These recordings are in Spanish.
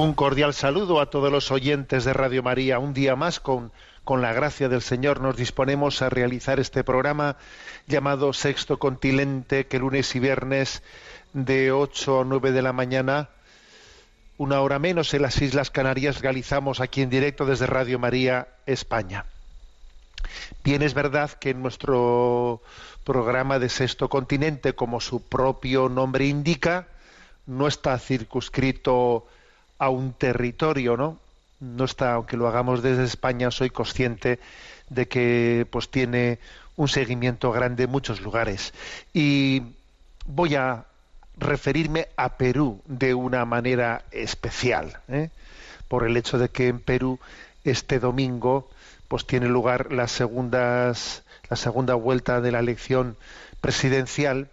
Un cordial saludo a todos los oyentes de Radio María. Un día más, con, con la gracia del Señor, nos disponemos a realizar este programa llamado Sexto Continente, que lunes y viernes de 8 a 9 de la mañana, una hora menos en las Islas Canarias, realizamos aquí en directo desde Radio María España. Bien, es verdad que en nuestro programa de Sexto Continente, como su propio nombre indica, no está circunscrito a un territorio, ¿no? No está, aunque lo hagamos desde España, soy consciente de que pues tiene un seguimiento grande en muchos lugares. Y voy a referirme a Perú de una manera especial, ¿eh? por el hecho de que en Perú este domingo pues tiene lugar las segundas la segunda vuelta de la elección presidencial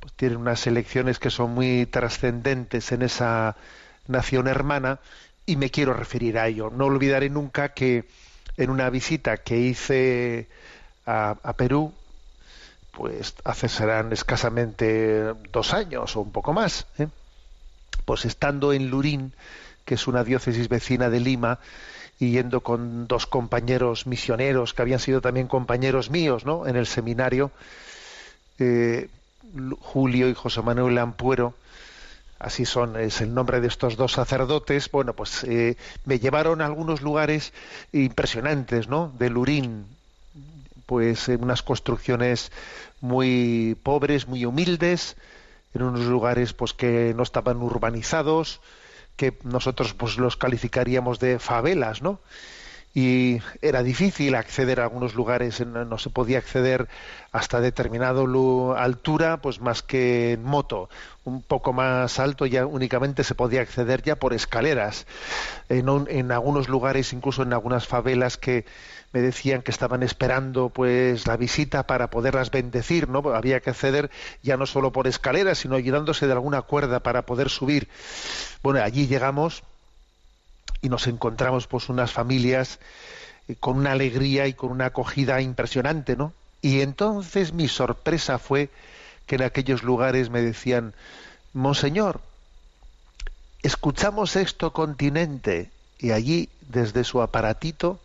pues tienen unas elecciones que son muy trascendentes en esa nación hermana y me quiero referir a ello. No olvidaré nunca que en una visita que hice a, a Perú, pues hace serán escasamente dos años o un poco más, ¿eh? pues estando en Lurín, que es una diócesis vecina de Lima, y yendo con dos compañeros misioneros que habían sido también compañeros míos, ¿no? En el seminario, eh, Julio y José Manuel Ampuero, así son, es el nombre de estos dos sacerdotes, bueno, pues eh, me llevaron a algunos lugares impresionantes, ¿no? De Lurín, pues en unas construcciones muy pobres, muy humildes, en unos lugares pues que no estaban urbanizados, que nosotros pues los calificaríamos de favelas, ¿no? Y era difícil acceder a algunos lugares, no, no se podía acceder hasta determinada altura, pues más que en moto. Un poco más alto ya únicamente se podía acceder ya por escaleras. En, en algunos lugares, incluso en algunas favelas que me decían que estaban esperando pues la visita para poderlas bendecir, ¿no? Había que acceder ya no solo por escaleras, sino ayudándose de alguna cuerda para poder subir. Bueno, allí llegamos y nos encontramos pues unas familias eh, con una alegría y con una acogida impresionante, ¿no? Y entonces mi sorpresa fue que en aquellos lugares me decían, Monseñor, escuchamos esto continente y allí desde su aparatito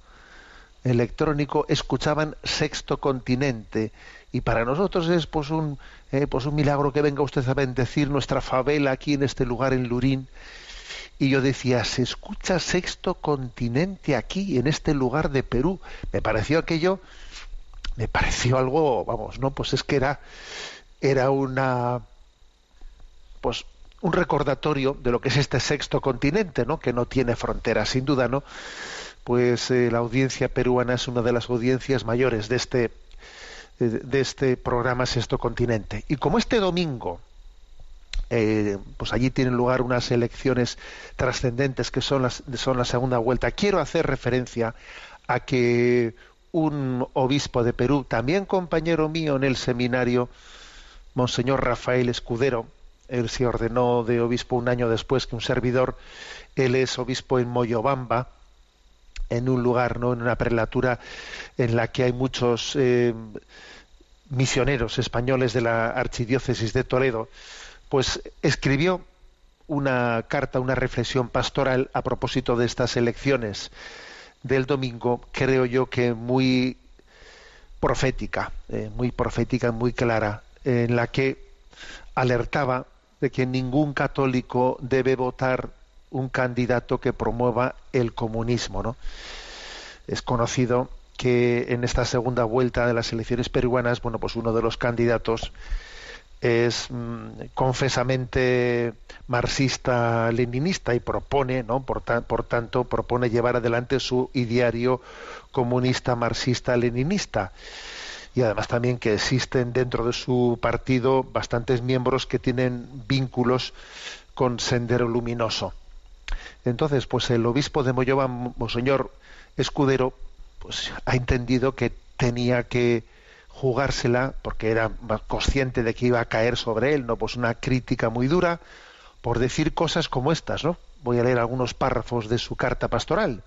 electrónico escuchaban sexto continente y para nosotros es pues un eh, pues un milagro que venga usted a bendecir nuestra favela aquí en este lugar en Lurín y yo decía, se escucha sexto continente aquí, en este lugar de Perú. Me pareció aquello, me pareció algo, vamos, no, pues es que era, era una, pues un recordatorio de lo que es este sexto continente, ¿no? Que no tiene fronteras, sin duda, ¿no? Pues eh, la audiencia peruana es una de las audiencias mayores de este, de, este programa Sexto Continente. Y como este domingo, eh, pues allí tienen lugar unas elecciones trascendentes que son, las, son la segunda vuelta. Quiero hacer referencia a que un obispo de Perú, también compañero mío en el seminario, Monseñor Rafael Escudero, él se ordenó de obispo un año después que un servidor, él es obispo en Moyobamba, en un lugar, ¿no? en una prelatura en la que hay muchos eh, misioneros españoles de la archidiócesis de Toledo, pues escribió una carta, una reflexión pastoral a propósito de estas elecciones del domingo, creo yo que muy profética, eh, muy profética, muy clara, en la que alertaba de que ningún católico debe votar un candidato que promueva el comunismo, ¿no? Es conocido que en esta segunda vuelta de las elecciones peruanas, bueno, pues uno de los candidatos es mm, confesamente marxista-leninista y propone, ¿no? Por, tanto, propone llevar adelante su ideario comunista marxista-leninista. Y además también que existen dentro de su partido bastantes miembros que tienen vínculos con Sendero Luminoso. Entonces, pues el obispo de Moyova, Monseñor Escudero, pues ha entendido que tenía que jugársela porque era consciente de que iba a caer sobre él, no pues una crítica muy dura por decir cosas como estas, ¿no? Voy a leer algunos párrafos de su carta pastoral.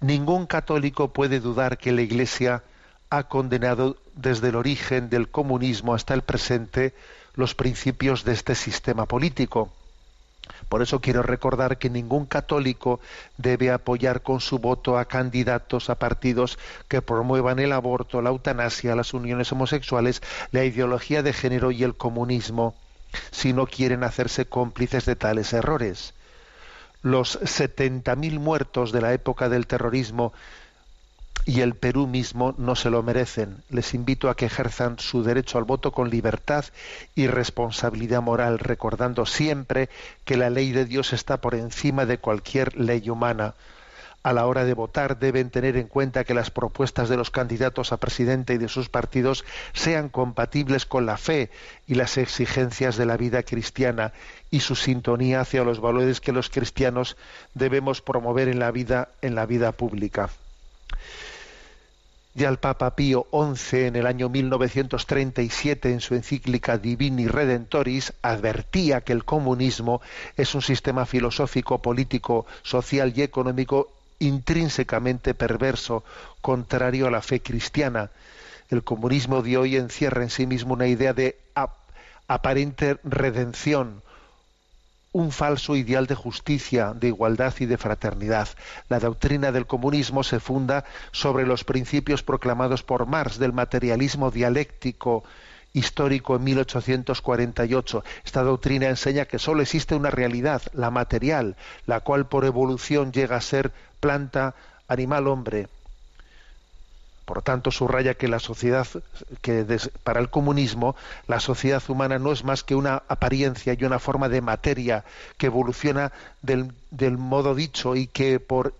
Ningún católico puede dudar que la Iglesia ha condenado desde el origen del comunismo hasta el presente los principios de este sistema político por eso quiero recordar que ningún católico debe apoyar con su voto a candidatos a partidos que promuevan el aborto, la eutanasia, las uniones homosexuales, la ideología de género y el comunismo, si no quieren hacerse cómplices de tales errores. Los 70.000 muertos de la época del terrorismo y el Perú mismo no se lo merecen. Les invito a que ejerzan su derecho al voto con libertad y responsabilidad moral, recordando siempre que la ley de Dios está por encima de cualquier ley humana. A la hora de votar deben tener en cuenta que las propuestas de los candidatos a presidente y de sus partidos sean compatibles con la fe y las exigencias de la vida cristiana y su sintonía hacia los valores que los cristianos debemos promover en la vida en la vida pública. Ya el Papa Pío XI en el año 1937 en su encíclica Divini Redentoris advertía que el comunismo es un sistema filosófico, político, social y económico intrínsecamente perverso, contrario a la fe cristiana. El comunismo de hoy encierra en sí mismo una idea de aparente redención, un falso ideal de justicia, de igualdad y de fraternidad. La doctrina del comunismo se funda sobre los principios proclamados por Marx del materialismo dialéctico histórico en 1848. Esta doctrina enseña que sólo existe una realidad, la material, la cual por evolución llega a ser planta, animal, hombre. Por tanto, subraya que la sociedad, que para el comunismo, la sociedad humana no es más que una apariencia y una forma de materia que evoluciona del, del modo dicho y que por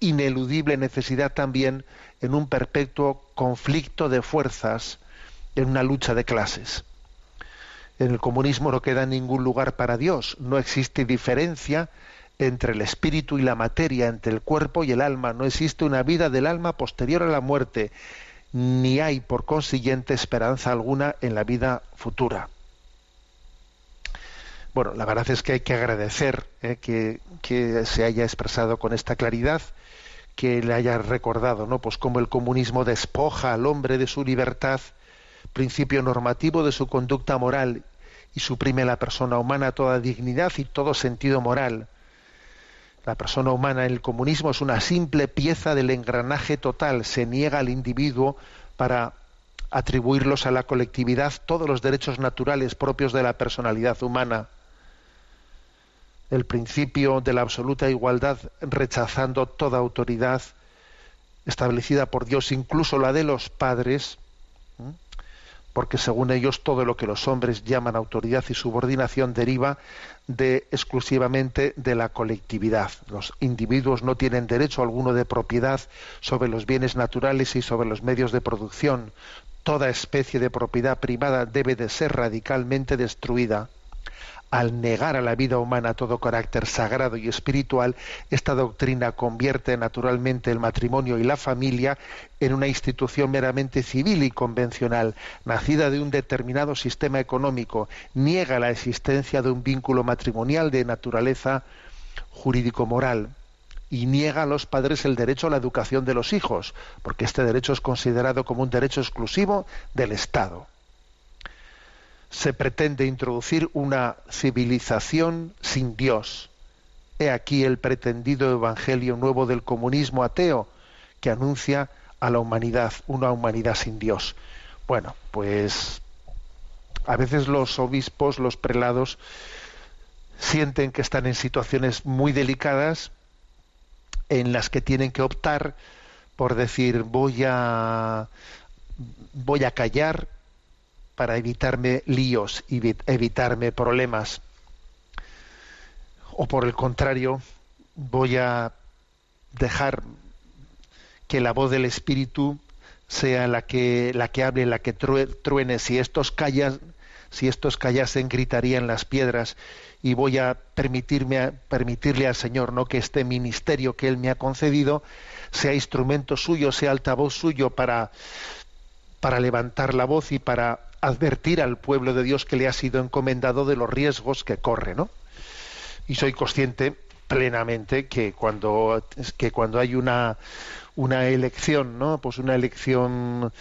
ineludible necesidad también en un perpetuo conflicto de fuerzas, en una lucha de clases. En el comunismo no queda ningún lugar para Dios, no existe diferencia entre el espíritu y la materia, entre el cuerpo y el alma. No existe una vida del alma posterior a la muerte, ni hay, por consiguiente, esperanza alguna en la vida futura. Bueno, la verdad es que hay que agradecer eh, que, que, se haya expresado con esta claridad, que le haya recordado, ¿no? Pues cómo el comunismo despoja al hombre de su libertad, principio normativo de su conducta moral, y suprime a la persona humana toda dignidad y todo sentido moral la persona humana en el comunismo es una simple pieza del engranaje total. Se niega al individuo para atribuirlos a la colectividad todos los derechos naturales propios de la personalidad humana. El principio de la absoluta igualdad rechazando toda autoridad establecida por Dios, incluso la de los padres, porque según ellos todo lo que los hombres llaman autoridad y subordinación deriva de exclusivamente de la colectividad. Los individuos no tienen derecho alguno de propiedad sobre los bienes naturales y sobre los medios de producción. Toda especie de propiedad privada debe de ser radicalmente destruida al negar a la vida humana todo carácter sagrado y espiritual, esta doctrina convierte naturalmente el matrimonio y la familia en una institución meramente civil y convencional, nacida de un determinado sistema económico, niega la existencia de un vínculo matrimonial de naturaleza jurídico-moral y niega a los padres el derecho a la educación de los hijos, porque este derecho es considerado como un derecho exclusivo del Estado se pretende introducir una civilización sin Dios. He aquí el pretendido evangelio nuevo del comunismo ateo que anuncia a la humanidad, una humanidad sin Dios. Bueno, pues a veces los obispos, los prelados, sienten que están en situaciones muy delicadas en las que tienen que optar por decir voy a voy a callar para evitarme líos y evitarme problemas. O por el contrario, voy a dejar que la voz del Espíritu sea la que la que hable, la que truene. Si estos callas, si estos callasen, gritarían las piedras. Y voy a permitirme permitirle al Señor, no que este ministerio que Él me ha concedido sea instrumento suyo, sea altavoz suyo para para levantar la voz y para advertir al pueblo de Dios que le ha sido encomendado de los riesgos que corre, ¿no? Y soy consciente plenamente que cuando que cuando hay una una elección, ¿no? Pues una elección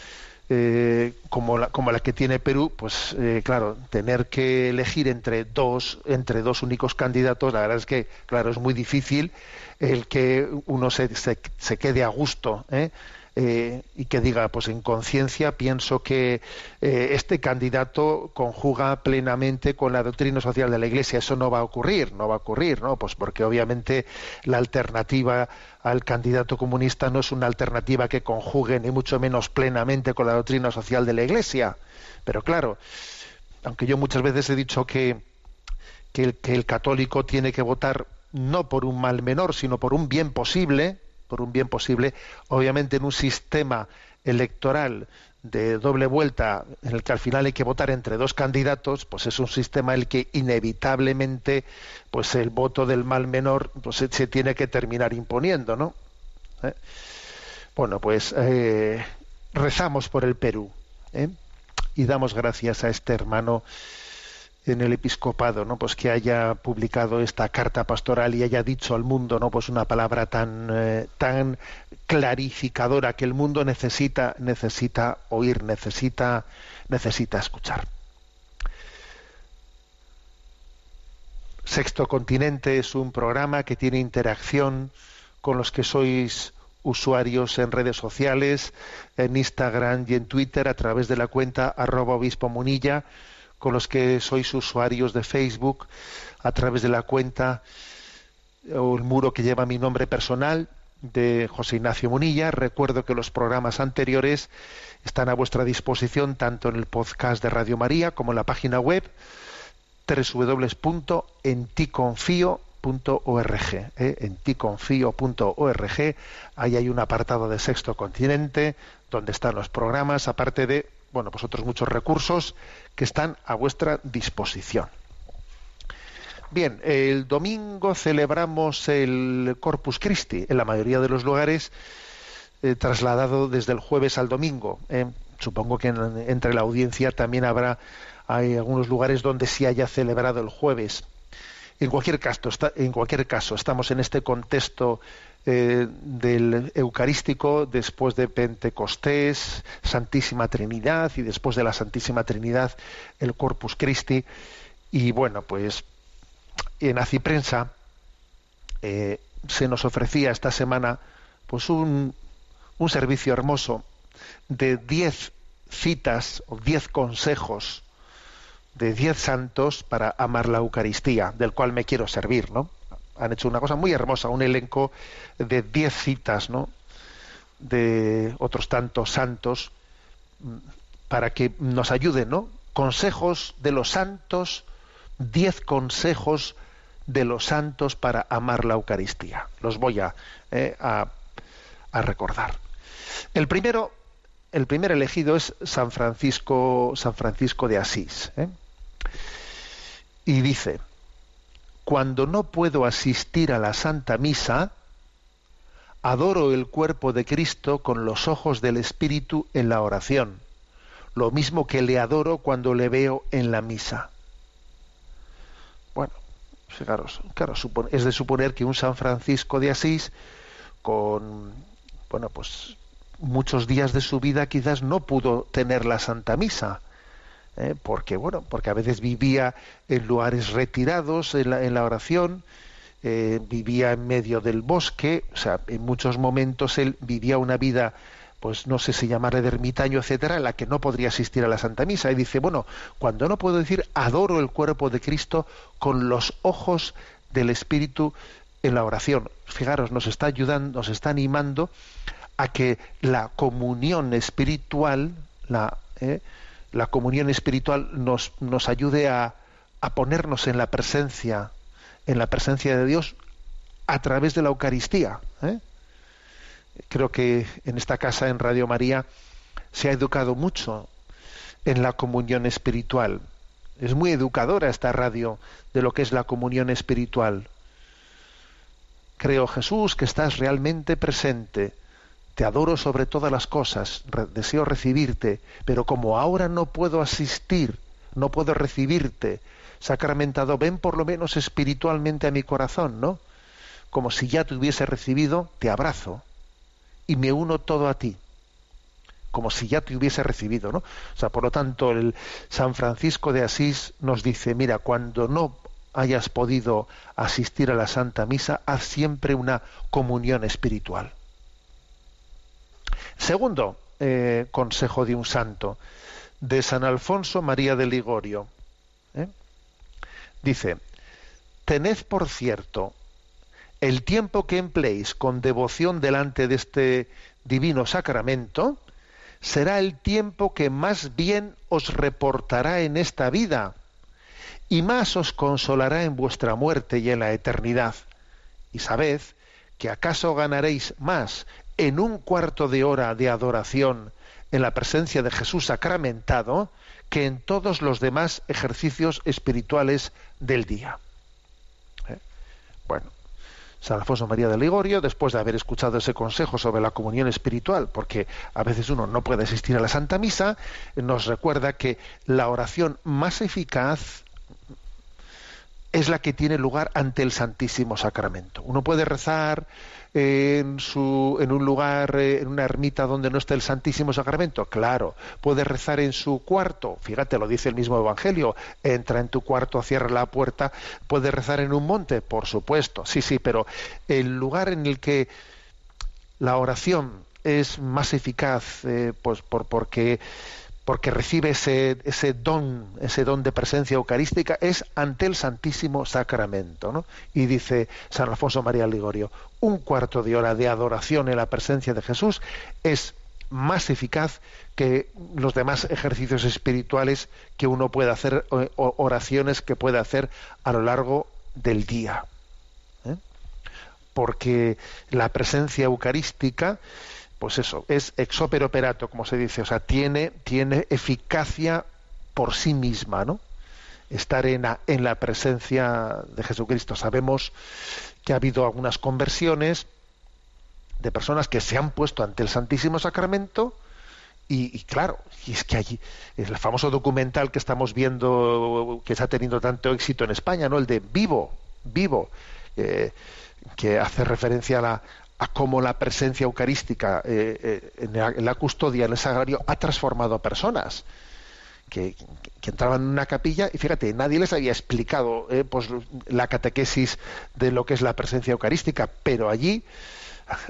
eh, como, la, como la que tiene Perú, pues eh, claro, tener que elegir entre dos, entre dos únicos candidatos, la verdad es que, claro, es muy difícil el que uno se, se, se quede a gusto, ¿eh? Eh, y que diga, pues en conciencia pienso que eh, este candidato conjuga plenamente con la doctrina social de la Iglesia. Eso no va a ocurrir, no va a ocurrir, ¿no? Pues porque obviamente la alternativa al candidato comunista no es una alternativa que conjugue ni mucho menos plenamente con la doctrina social de la Iglesia. Pero claro, aunque yo muchas veces he dicho que, que el, que el católico tiene que votar no por un mal menor, sino por un bien posible, por un bien posible, obviamente en un sistema electoral de doble vuelta en el que al final hay que votar entre dos candidatos, pues es un sistema en el que inevitablemente pues el voto del mal menor pues se, tiene que terminar imponiendo, ¿no? ¿Eh? Bueno, pues eh, rezamos por el Perú ¿eh? y damos gracias a este hermano en el episcopado, ¿no? Pues que haya publicado esta carta pastoral y haya dicho al mundo, ¿no? Pues una palabra tan eh, tan clarificadora que el mundo necesita necesita oír, necesita necesita escuchar. Sexto Continente es un programa que tiene interacción con los que sois usuarios en redes sociales, en Instagram y en Twitter a través de la cuenta arroba obispo munilla con los que sois usuarios de Facebook a través de la cuenta o el muro que lleva mi nombre personal de José Ignacio Munilla. Recuerdo que los programas anteriores están a vuestra disposición tanto en el podcast de Radio María como en la página web www.enticonfio.org. ¿eh? Enticonfio.org. Ahí hay un apartado de Sexto Continente donde están los programas, aparte de bueno, pues otros muchos recursos que están a vuestra disposición. Bien, el domingo celebramos el Corpus Christi, en la mayoría de los lugares eh, trasladado desde el jueves al domingo. Eh. Supongo que entre la audiencia también habrá hay algunos lugares donde sí haya celebrado el jueves. En cualquier caso, en cualquier caso, estamos en este contexto eh, del Eucarístico después de Pentecostés, Santísima Trinidad y después de la Santísima Trinidad el Corpus Christi. Y bueno, pues en Aciprensa eh, se nos ofrecía esta semana pues un, un servicio hermoso de diez citas o diez consejos de diez santos para amar la Eucaristía, del cual me quiero servir, ¿no? Han hecho una cosa muy hermosa, un elenco de diez citas, ¿no? De otros tantos santos mm, para que nos ayuden, ¿no? Consejos de los santos, diez consejos de los santos para amar la Eucaristía. Los voy a, eh, a, recordar. El primero, el primer elegido es San Francisco, San Francisco de Asís. ¿eh? Y dice, cuando no puedo asistir a la Santa Misa, adoro el cuerpo de Cristo con los ojos del Espíritu en la oración, lo mismo que le adoro cuando le veo en la misa. Bueno, fijaros, claro, es de suponer que un San Francisco de Asís, con, bueno, pues muchos días de su vida quizás no pudo tener la Santa Misa, ¿eh? porque bueno, porque a veces vivía en lugares retirados en la, en la oración, eh, vivía en medio del bosque, o sea, en muchos momentos él vivía una vida pues no sé si llamarle de ermitaño, etcétera, en la que no podría asistir a la Santa Misa. Y dice, bueno, cuando no puedo decir adoro el cuerpo de Cristo con los ojos del Espíritu en la oración. Fijaros, nos está ayudando, nos está animando a que la comunión espiritual, la, eh, la comunión espiritual nos, nos ayude a, a ponernos en la presencia, en la presencia de Dios a través de la Eucaristía. ¿eh? Creo que en esta casa, en Radio María, se ha educado mucho en la comunión espiritual. Es muy educadora esta radio de lo que es la comunión espiritual. Creo, Jesús, que estás realmente presente. Te adoro sobre todas las cosas. Deseo recibirte, pero como ahora no puedo asistir, no puedo recibirte, sacramentado, ven por lo menos espiritualmente a mi corazón, ¿no? Como si ya te hubiese recibido, te abrazo y me uno todo a ti como si ya te hubiese recibido, ¿no? O sea, por lo tanto, el San Francisco de Asís nos dice, mira, cuando no hayas podido asistir a la Santa Misa, haz siempre una comunión espiritual. Segundo eh, consejo de un santo, de San Alfonso María de Ligorio. ¿eh? Dice, tened por cierto el tiempo que empleéis con devoción delante de este divino sacramento, será el tiempo que más bien os reportará en esta vida y más os consolará en vuestra muerte y en la eternidad. Y sabed que acaso ganaréis más en un cuarto de hora de adoración en la presencia de Jesús sacramentado que en todos los demás ejercicios espirituales del día. ¿Eh? Bueno, San Alfonso María de Ligorio, después de haber escuchado ese consejo sobre la comunión espiritual, porque a veces uno no puede asistir a la Santa Misa, nos recuerda que la oración más eficaz es la que tiene lugar ante el Santísimo Sacramento. Uno puede rezar en, su, en un lugar, eh, en una ermita donde no esté el Santísimo Sacramento, claro. Puede rezar en su cuarto, fíjate, lo dice el mismo Evangelio, entra en tu cuarto, cierra la puerta. Puede rezar en un monte, por supuesto, sí, sí, pero el lugar en el que la oración es más eficaz, eh, pues por, porque porque recibe ese, don, ese don de presencia eucarística, es ante el Santísimo Sacramento. ¿no? Y dice San Alfonso María Ligorio, un cuarto de hora de adoración en la presencia de Jesús es más eficaz que los demás ejercicios espirituales que uno puede hacer, oraciones que puede hacer a lo largo del día. ¿eh? Porque la presencia eucarística pues eso, es ex operato, como se dice, o sea, tiene, tiene eficacia por sí misma, ¿no? Estar en la, en la presencia de Jesucristo. Sabemos que ha habido algunas conversiones de personas que se han puesto ante el Santísimo Sacramento y, y, claro, y es que allí, el famoso documental que estamos viendo, que está teniendo tanto éxito en España, ¿no? El de Vivo, Vivo, eh, que hace referencia a la, a cómo la presencia eucarística eh, eh, en, la, custodia, en el sagrario, ha transformado a personas que, entraban en una capilla y fíjate, nadie les había explicado eh, pues, la catequesis de lo que es la presencia eucarística, pero allí,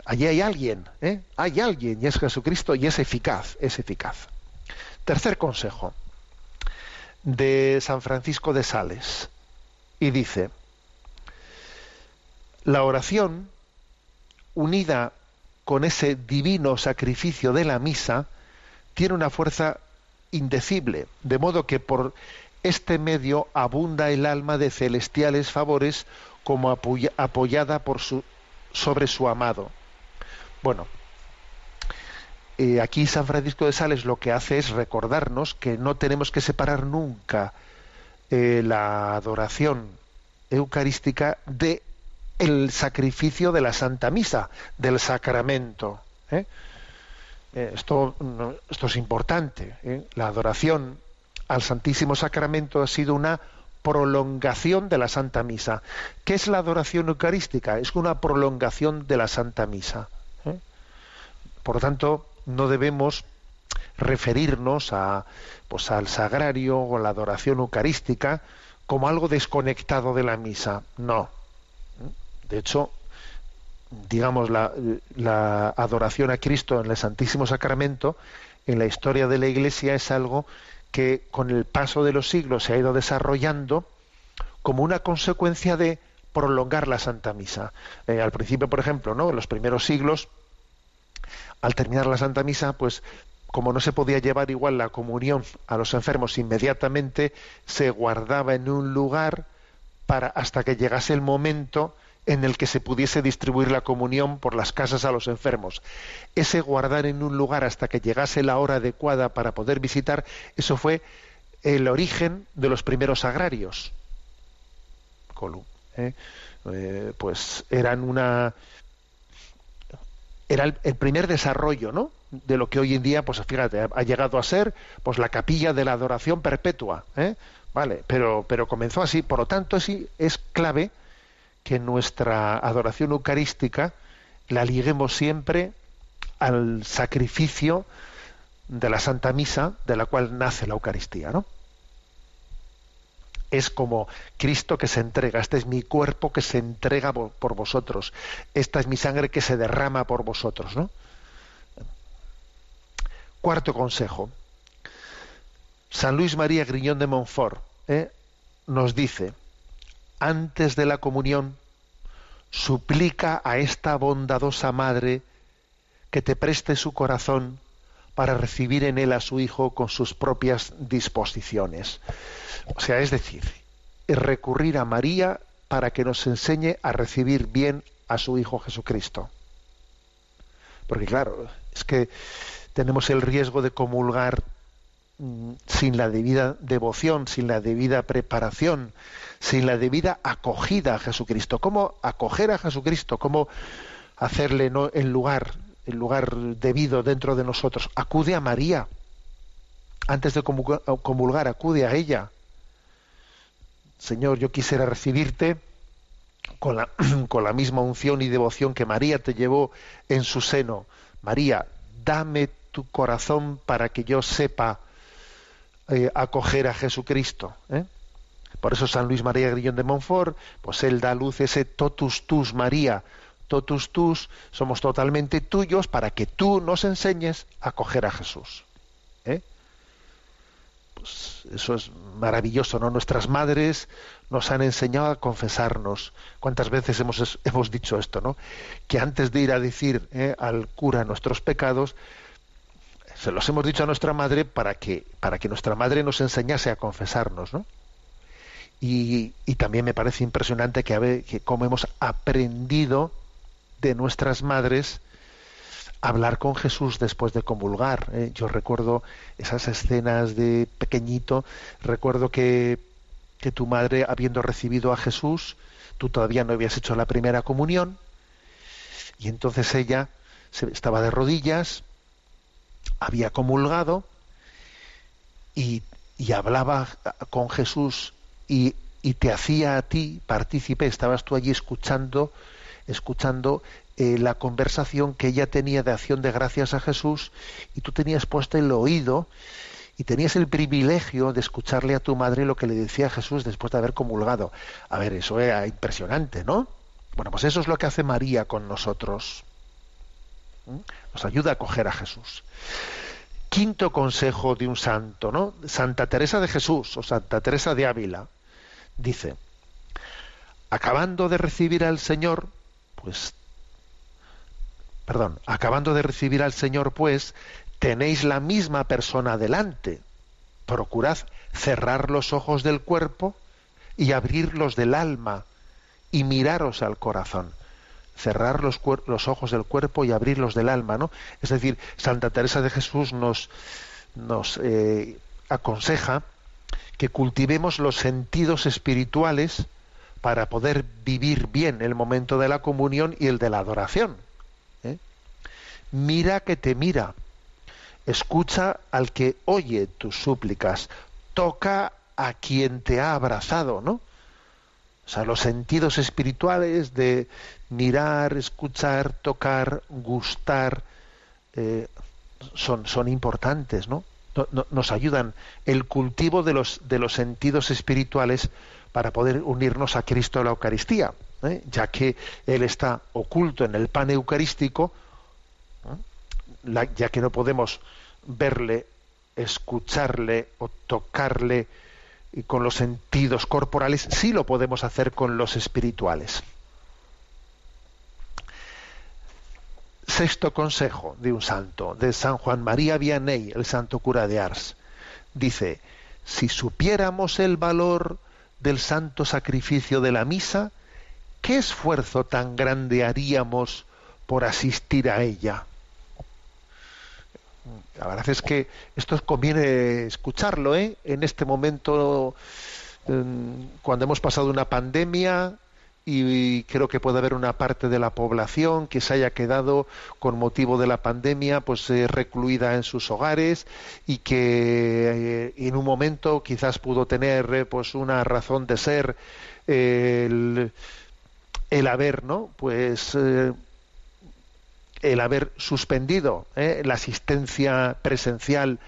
allí hay alguien, hay alguien y es Jesucristo y es eficaz, es eficaz. Tercer consejo de San Francisco de Sales y dice, la oración unida con ese divino sacrificio de la misa, tiene una fuerza indecible, de modo que por este medio abunda el alma de celestiales favores como apoya, apoyada por sobre su amado. Bueno, eh, aquí San Francisco de Sales lo que hace es recordarnos que no tenemos que separar nunca eh, la adoración eucarística de el sacrificio de la Santa Misa, del sacramento. ¿eh? Esto, esto, es importante. ¿eh? La adoración al Santísimo Sacramento ha sido una prolongación de la Santa Misa. ¿Qué es la adoración eucarística? Es una prolongación de la Santa Misa. ¿eh? Por lo tanto, no debemos referirnos a, pues, al sagrario o a la adoración eucarística como algo desconectado de la misa. No, de hecho, digamos, la, adoración a Cristo en el Santísimo Sacramento, en la historia de la Iglesia, es algo que con el paso de los siglos se ha ido desarrollando como una consecuencia de prolongar la Santa Misa. Eh, al principio, por ejemplo, ¿no? en los primeros siglos, al terminar la Santa Misa, pues como no se podía llevar igual la comunión a los enfermos inmediatamente, se guardaba en un lugar para hasta que llegase el momento en el que se pudiese distribuir la comunión por las casas a los enfermos. Ese guardar en un lugar hasta que llegase la hora adecuada para poder visitar, eso fue el origen de los primeros agrarios. ¿eh? Eh, pues eran una era el, primer desarrollo, ¿no? De lo que hoy en día, pues fíjate, ha, llegado a ser, pues la capilla de la adoración perpetua, ¿eh? Vale, pero, pero comenzó así. Por lo tanto, sí es clave que nuestra adoración eucarística la liguemos siempre al sacrificio de la Santa Misa, de la cual nace la Eucaristía, ¿no? es como Cristo que se entrega, este es mi cuerpo que se entrega por vosotros, esta es mi sangre que se derrama por vosotros, ¿no? Cuarto consejo. San Luis María Griñón de Montfort ¿eh? nos dice, antes de la comunión, suplica a esta bondadosa madre que te preste su corazón para recibir en él a su hijo con sus propias disposiciones. O sea, es decir, recurrir a María para que nos enseñe a recibir bien a su hijo Jesucristo. Porque claro, es que tenemos el riesgo de comulgar mm, sin la debida devoción, sin la debida preparación, sin la debida acogida a Jesucristo. ¿Cómo acoger a Jesucristo? ¿Cómo hacerle ¿no? el lugar el lugar debido dentro de nosotros. Acude a María. Antes de comulgar, acude a ella. Señor, yo quisiera recibirte con la, misma unción y devoción que María te llevó en su seno. María, dame tu corazón para que yo sepa eh, acoger a Jesucristo. ¿eh? Por eso San Luis María Grillón de Montfort, pues él da luz ese totus tus María, totus tus, somos totalmente tuyos para que tú nos enseñes a coger a Jesús. ¿eh? Pues eso es maravilloso, ¿no? Nuestras madres nos han enseñado a confesarnos. ¿Cuántas veces hemos, hemos dicho esto, no? Que antes de ir a decir ¿eh? al cura nuestros pecados, se los hemos dicho a nuestra madre para que, para que nuestra madre nos enseñase a confesarnos, ¿no? Y, también me parece impresionante que, que como hemos aprendido de nuestras madres hablar con Jesús después de comulgar. ¿eh? Yo recuerdo esas escenas de pequeñito, recuerdo que, que tu madre, habiendo recibido a Jesús, tú todavía no habías hecho la primera comunión, y entonces ella se, estaba de rodillas, había comulgado, y, y hablaba con Jesús y, te hacía a ti partícipe, estabas tú allí escuchando escuchando eh, la conversación que ella tenía de acción de gracias a Jesús y tú tenías puesto el oído y tenías el privilegio de escucharle a tu madre lo que le decía Jesús después de haber comulgado. A ver, eso era impresionante, ¿no? Bueno, pues eso es lo que hace María con nosotros. Nos ayuda a coger a Jesús. Quinto consejo de un santo, ¿no? Santa Teresa de Jesús o Santa Teresa de Ávila dice, acabando de recibir al Señor, pues, perdón, acabando de recibir al Señor, pues, tenéis la misma persona delante. Procurad cerrar los ojos del cuerpo y abrirlos del alma y miraros al corazón. Cerrar los, los, ojos del cuerpo y abrirlos del alma, ¿no? Es decir, Santa Teresa de Jesús nos, nos eh, aconseja que cultivemos los sentidos espirituales para poder vivir bien el momento de la comunión y el de la adoración. ¿eh? Mira que te mira, escucha al que oye tus súplicas, toca a quien te ha abrazado, ¿no? O sea, los sentidos espirituales de mirar, escuchar, tocar, gustar, eh, son, son importantes, ¿no? Nos ayudan. El cultivo de los, de los sentidos espirituales para poder unirnos a Cristo en la Eucaristía, ¿eh? ya que Él está oculto en el pan eucarístico, ¿eh? ya que no podemos verle, escucharle o tocarle con los sentidos corporales, sí lo podemos hacer con los espirituales. Sexto consejo de un santo, de San Juan María Vianney, el santo cura de Ars. Dice, si supiéramos el valor del santo sacrificio de la misa, ¿qué esfuerzo tan grande haríamos por asistir a ella? La verdad es que esto conviene escucharlo, ¿eh? En este momento, cuando hemos pasado una pandemia, y creo que puede haber una parte de la población que se haya quedado con motivo de la pandemia pues eh, recluida en sus hogares y que eh, en un momento quizás pudo tener eh, pues una razón de ser el, el, haber no pues el haber suspendido la asistencia presencial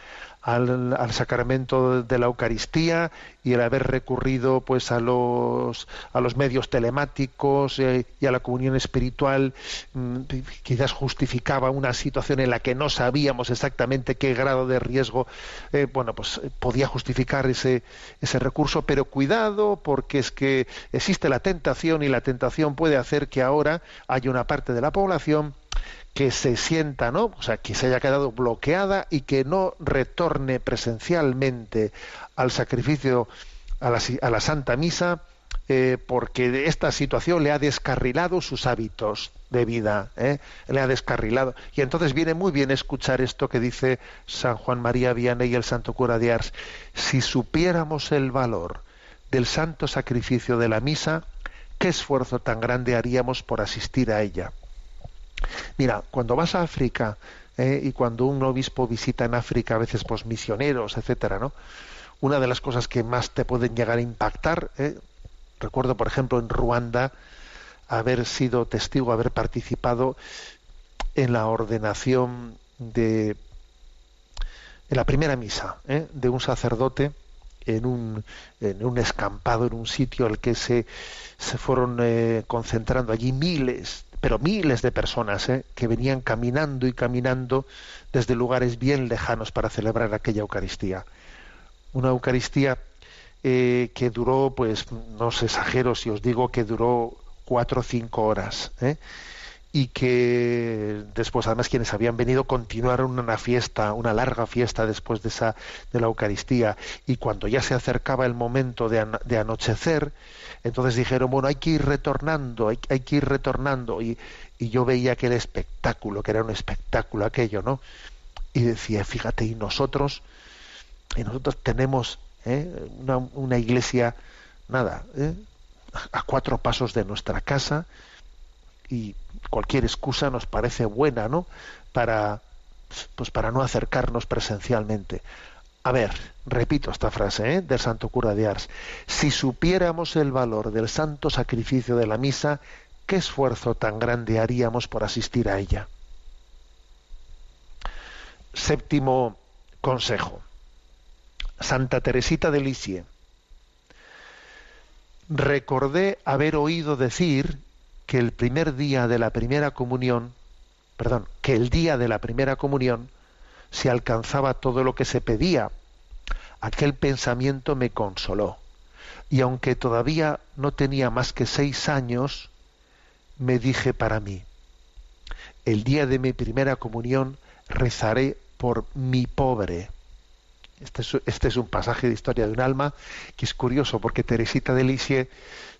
al, sacramento de la Eucaristía y el haber recurrido pues a los a los medios telemáticos eh, y a la comunión espiritual mm, quizás justificaba una situación en la que no sabíamos exactamente qué grado de riesgo eh, bueno pues podía justificar ese ese recurso. Pero cuidado porque es que existe la tentación y la tentación puede hacer que ahora haya una parte de la población que se sienta, ¿no? O sea, que se haya quedado bloqueada y que no retorne presencialmente al sacrificio, a la, Santa Misa, eh, porque esta situación le ha descarrilado sus hábitos de vida, ¿eh? le ha descarrilado. Y entonces viene muy bien escuchar esto que dice San Juan María Vianney y el Santo Cura de Ars. Si supiéramos el valor del santo sacrificio de la misa, qué esfuerzo tan grande haríamos por asistir a ella. Mira, cuando vas a África eh, y cuando un obispo visita en África a veces pues misioneros, etcétera, ¿no? Una de las cosas que más te pueden llegar a impactar, eh, recuerdo por ejemplo en Ruanda haber sido testigo, haber participado en la ordenación de en la primera misa eh, de un sacerdote en un, en un escampado, en un sitio al que se, se fueron concentrando allí miles pero miles de personas ¿eh? que venían caminando y caminando desde lugares bien lejanos para celebrar aquella Eucaristía. Una Eucaristía eh, que duró, pues no os exagero si os digo que duró cuatro o cinco horas. ¿eh? Y que después además quienes habían venido continuaron una fiesta, una larga fiesta después de esa de la Eucaristía y cuando ya se acercaba el momento de, de anochecer, entonces dijeron, bueno, hay que ir retornando, hay, que ir retornando y, y, yo veía aquel espectáculo, que era un espectáculo aquello, ¿no? Y decía, fíjate, y nosotros, y nosotros tenemos ¿eh? una, una, iglesia, nada, ¿eh? a cuatro pasos de nuestra casa, y cualquier excusa nos parece buena, ¿no? Para pues para no acercarnos presencialmente. A ver, repito esta frase ¿eh? del santo cura de Ars. Si supiéramos el valor del santo sacrificio de la misa, ¿qué esfuerzo tan grande haríamos por asistir a ella? Séptimo consejo. Santa Teresita de Lisie. Recordé haber oído decir que el primer día de la primera comunión, perdón, que el día de la primera comunión se alcanzaba todo lo que se pedía. Aquel pensamiento me consoló. Y aunque todavía no tenía más que seis años, me dije para mí, el día de mi primera comunión rezaré por mi pobre. Este es, este es, un pasaje de historia de un alma que es curioso porque Teresita de Lisieux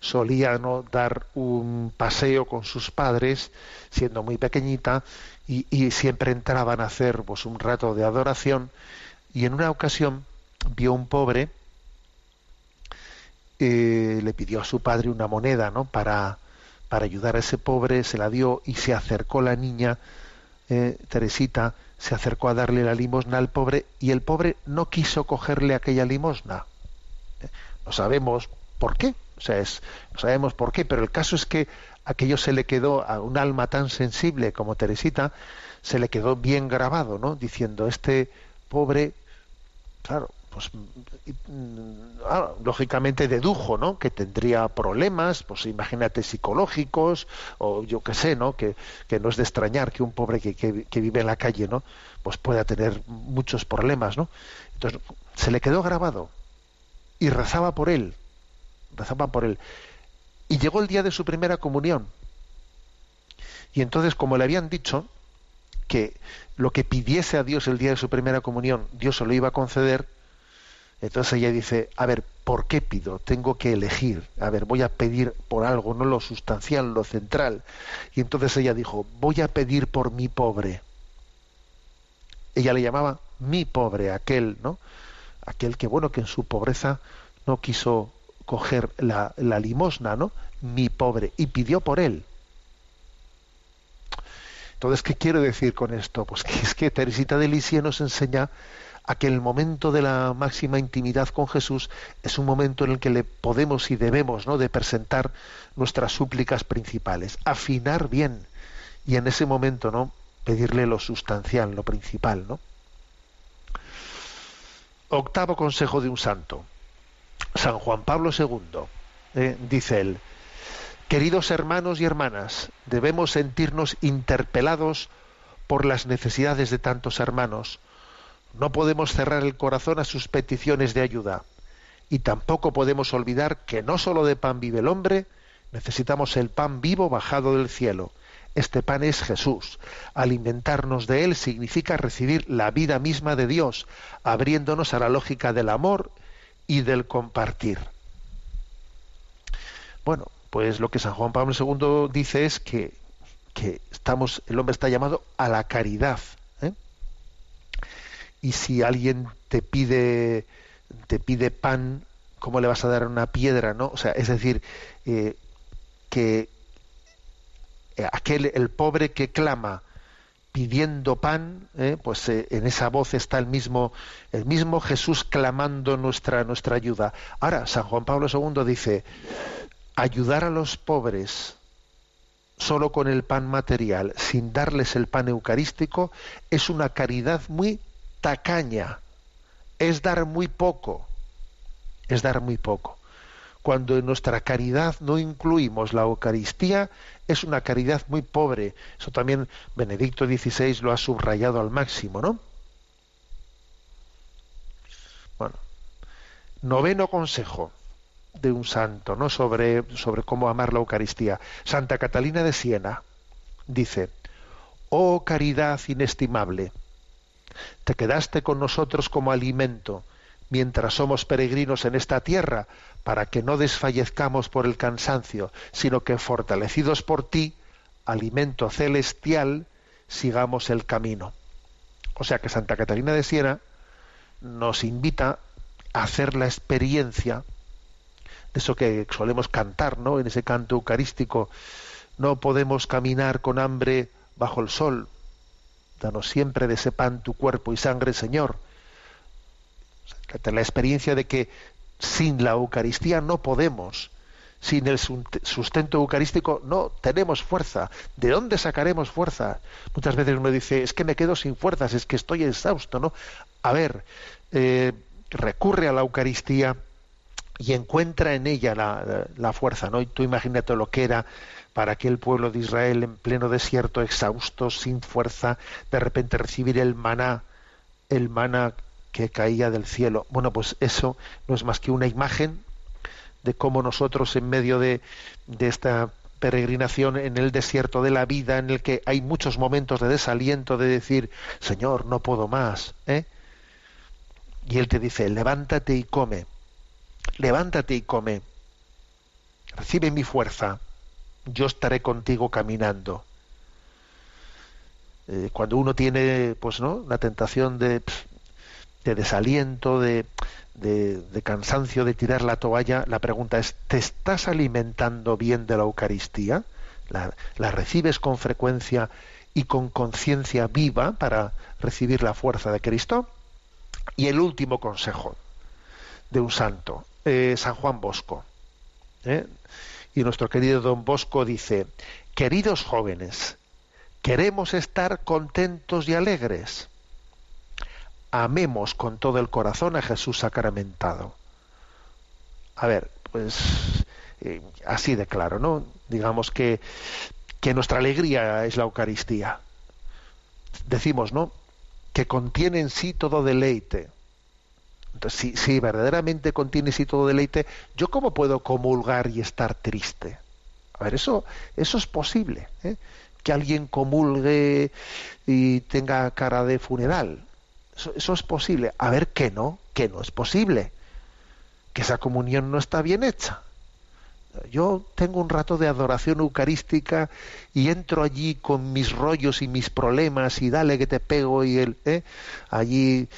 solía ¿no? dar un paseo con sus padres siendo muy pequeñita y, y, siempre entraban a hacer pues, un rato de adoración y en una ocasión vio un pobre eh, le pidió a su padre una moneda ¿no? para, para ayudar a ese pobre se la dio y se acercó la niña eh, Teresita se acercó a darle la limosna al pobre y el pobre no quiso cogerle aquella limosna. Eh, no sabemos por qué, o sea, es, no sabemos por qué, pero el caso es que aquello se le quedó a un alma tan sensible como Teresita, se le quedó bien grabado, ¿no? Diciendo, este pobre, claro, pues mm, ah, lógicamente dedujo ¿no? que tendría problemas pues imagínate psicológicos o yo qué sé no que, no es de extrañar que un pobre que, que, vive en la calle no pues pueda tener muchos problemas no entonces se le quedó grabado y rezaba por él rezaba por él. Y llegó el día de su primera comunión. Y entonces como le habían dicho que lo que pidiese a Dios el día de su primera comunión, Dios se lo iba a conceder, entonces ella dice, a ver, ¿por qué pido? Tengo que elegir. A ver, voy a pedir por algo, no lo sustancial, lo central. Y entonces ella dijo, voy a pedir por mi pobre. Ella le llamaba mi pobre, aquel, ¿no? Aquel que, bueno, que en su pobreza no quiso coger la, limosna, ¿no? Mi pobre. Y pidió por él. Entonces, ¿qué quiero decir con esto? Pues que es que Teresita de Lisieux nos enseña a que el momento de la máxima intimidad con Jesús es un momento en el que le podemos y debemos ¿no? de presentar nuestras súplicas principales, afinar bien y en ese momento no pedirle lo sustancial, lo principal, ¿no? Octavo consejo de un santo. San Juan Pablo II, eh, dice él, queridos hermanos y hermanas, debemos sentirnos interpelados por las necesidades de tantos hermanos, no podemos cerrar el corazón a sus peticiones de ayuda. Y tampoco podemos olvidar que no solo de pan vive el hombre, necesitamos el pan vivo bajado del cielo. Este pan es Jesús. Alimentarnos de él significa recibir la vida misma de Dios, abriéndonos a la lógica del amor y del compartir. Bueno, pues lo que San Juan Pablo II dice es que, que estamos, el hombre está llamado a la caridad y si alguien te pide te pide pan cómo le vas a dar una piedra no o sea es decir eh, que aquel el pobre que clama pidiendo pan eh, pues eh, en esa voz está el mismo el mismo Jesús clamando nuestra nuestra ayuda. Ahora San Juan Pablo II dice ayudar a los pobres solo con el pan material sin darles el pan eucarístico es una caridad muy tacaña, es dar muy poco, es dar muy poco. Cuando en nuestra caridad no incluimos la Eucaristía, es una caridad muy pobre. Eso también Benedicto XVI lo ha subrayado al máximo, ¿no? Bueno, noveno consejo de un santo, ¿no? Sobre, sobre cómo amar la Eucaristía. Santa Catalina de Siena dice, oh caridad inestimable, te quedaste con nosotros como alimento mientras somos peregrinos en esta tierra, para que no desfallezcamos por el cansancio, sino que fortalecidos por ti, alimento celestial, sigamos el camino. O sea que Santa Catalina de Siena nos invita a hacer la experiencia de eso que solemos cantar, ¿no? En ese canto eucarístico, no podemos caminar con hambre bajo el sol, siempre de ese pan tu cuerpo y sangre, Señor. La experiencia de que sin la Eucaristía no podemos, sin el sustento eucarístico no tenemos fuerza. ¿De dónde sacaremos fuerza? Muchas veces uno dice, es que me quedo sin fuerzas, es que estoy exhausto, ¿no? A ver, eh, recurre a la Eucaristía y encuentra en ella la, la, fuerza, ¿no? Y tú imagínate lo que era para aquel pueblo de Israel en pleno desierto, exhausto, sin fuerza, de repente recibir el maná, el maná que caía del cielo. Bueno, pues eso no es más que una imagen de cómo nosotros en medio de, de esta peregrinación en el desierto de la vida, en el que hay muchos momentos de desaliento, de decir, Señor, no puedo más. ¿eh? Y Él te dice, levántate y come, levántate y come, recibe mi fuerza, yo estaré contigo caminando. Eh, cuando uno tiene, pues, ¿no? La tentación de, de desaliento, de, de, cansancio, de tirar la toalla, la pregunta es, ¿te estás alimentando bien de la Eucaristía? ¿La, la recibes con frecuencia y con conciencia viva para recibir la fuerza de Cristo? Y el último consejo de un santo, eh, San Juan Bosco. ¿eh? Y nuestro querido don Bosco dice, queridos jóvenes, queremos estar contentos y alegres. Amemos con todo el corazón a Jesús sacramentado. A ver, pues eh, así de claro, ¿no? Digamos que, que nuestra alegría es la Eucaristía. Decimos, ¿no? Que contiene en sí todo deleite entonces, si, verdaderamente contiene sí todo deleite, ¿yo cómo puedo comulgar y estar triste? A ver, eso, eso es posible. ¿eh? que alguien comulgue y tenga cara de funeral. Eso, eso es posible. A ver que no, que no es posible. Que esa comunión no está bien hecha. Yo tengo un rato de adoración eucarística y entro allí con mis rollos y mis problemas y dale que te pego y el ¿eh? allí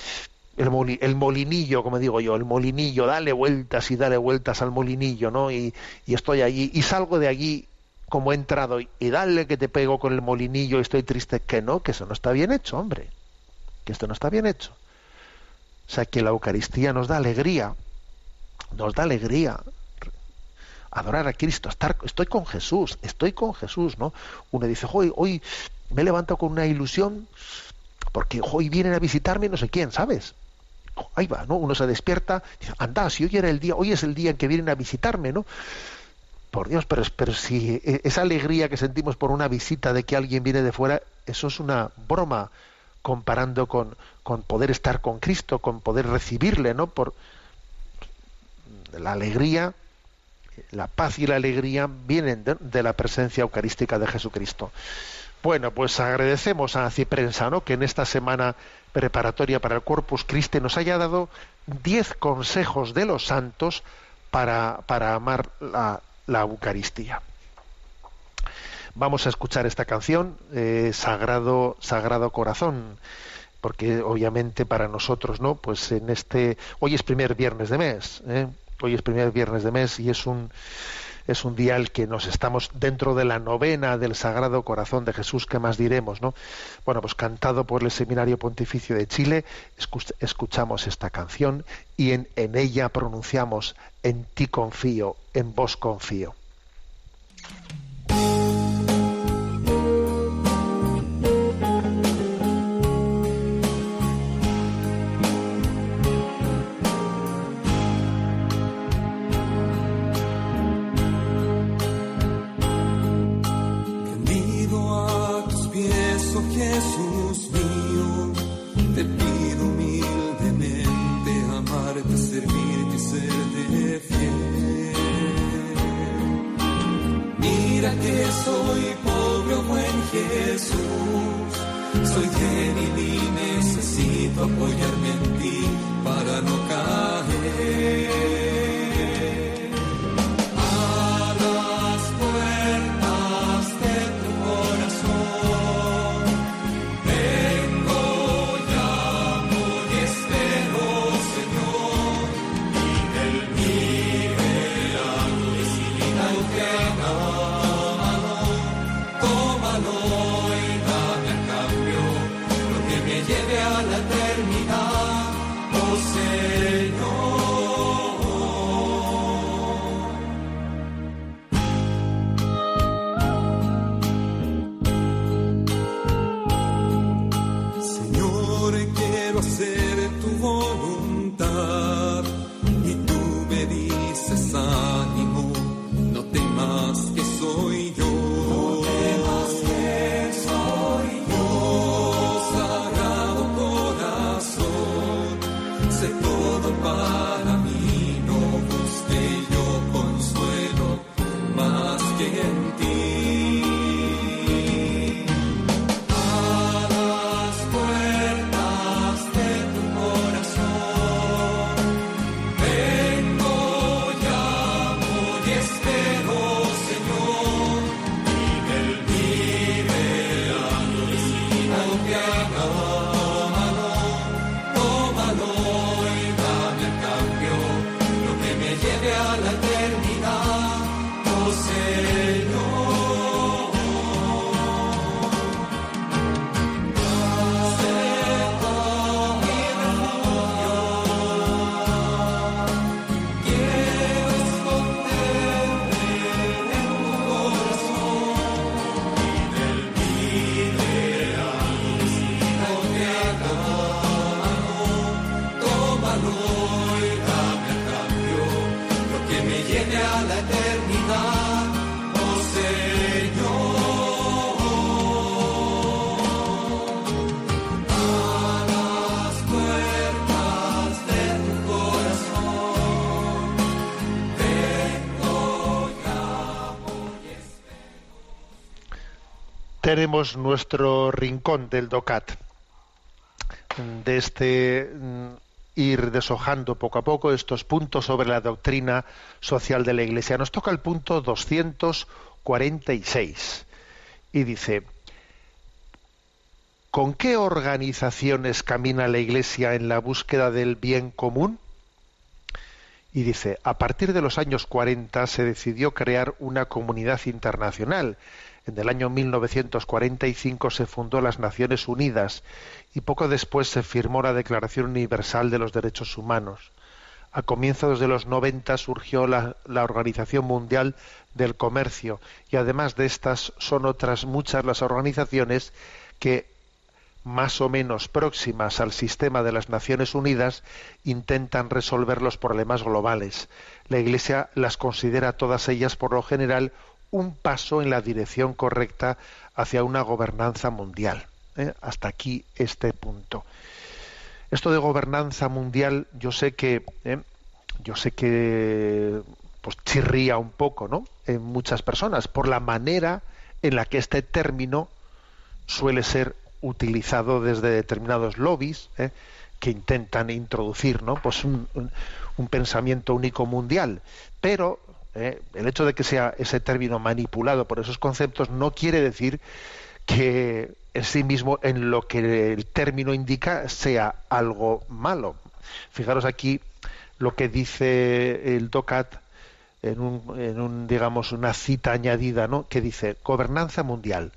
el, moli- el molinillo, como digo yo, el molinillo, dale vueltas y dale vueltas al molinillo, ¿no? Y, estoy allí y salgo de allí como he entrado y, y dale que te pego con el molinillo y estoy triste, que no, que eso no está bien hecho, hombre, que esto no está bien hecho. O sea, que la Eucaristía nos da alegría, nos da alegría, adorar a Cristo, estar, estoy con Jesús, estoy con Jesús, ¿no? Uno dice, hoy, hoy me levanto con una ilusión porque hoy vienen a visitarme no sé quién, ¿sabes? Ahí va, ¿no? Uno se despierta, dice, anda, si hoy era el día, hoy es el día en que vienen a visitarme, ¿no? Por Dios, pero, pero si eh, esa alegría que sentimos por una visita de que alguien viene de fuera, eso es una broma comparando con, con poder estar con Cristo, con poder recibirle, ¿no? Por la alegría la paz y la alegría vienen de, de la presencia eucarística de Jesucristo. Bueno, pues agradecemos a Ciprensa, ¿no? que en esta semana preparatoria para el Corpus Christi nos haya dado diez consejos de los santos para, para amar la, Eucaristía. Vamos a escuchar esta canción, eh, Sagrado, Sagrado Corazón, porque obviamente para nosotros, ¿no? Pues en este, hoy es primer viernes de mes, ¿eh? hoy es primer viernes de mes y es un es un día al que nos estamos dentro de la novena del Sagrado Corazón de Jesús, ¿qué más diremos, no? Bueno, pues cantado por el Seminario Pontificio de Chile, escu- escuchamos esta canción y en ella pronunciamos en ti confío, en vos confío. Tenemos nuestro rincón del DOCAT, de este mm, ir deshojando poco a poco estos puntos sobre la doctrina social de la Iglesia. Nos toca el punto 246 y dice, ¿con qué organizaciones camina la Iglesia en la búsqueda del bien común? Y dice, a partir de los años 40 se decidió crear una comunidad internacional. En el año 1945 se fundó las Naciones Unidas y poco después se firmó la Declaración Universal de los Derechos Humanos. A comienzos de los 90 surgió la, Organización Mundial del Comercio y además de estas son otras muchas las organizaciones que más o menos próximas al sistema de las Naciones Unidas intentan resolver los problemas globales. La Iglesia las considera todas ellas, por lo general, un paso en la dirección correcta hacia una gobernanza mundial. ¿eh? Hasta aquí este punto. Esto de gobernanza mundial, yo sé que, ¿eh? yo sé que, pues chirría un poco, ¿no? En muchas personas por la manera en la que este término suele ser utilizado desde determinados lobbies ¿eh? que intentan introducir ¿no? pues un, un, pensamiento único mundial. Pero ¿eh? el hecho de que sea ese término manipulado por esos conceptos no quiere decir que en sí mismo en lo que el término indica sea algo malo. Fijaros aquí lo que dice el DOCAT en un, en un digamos una cita añadida, ¿no? que dice gobernanza mundial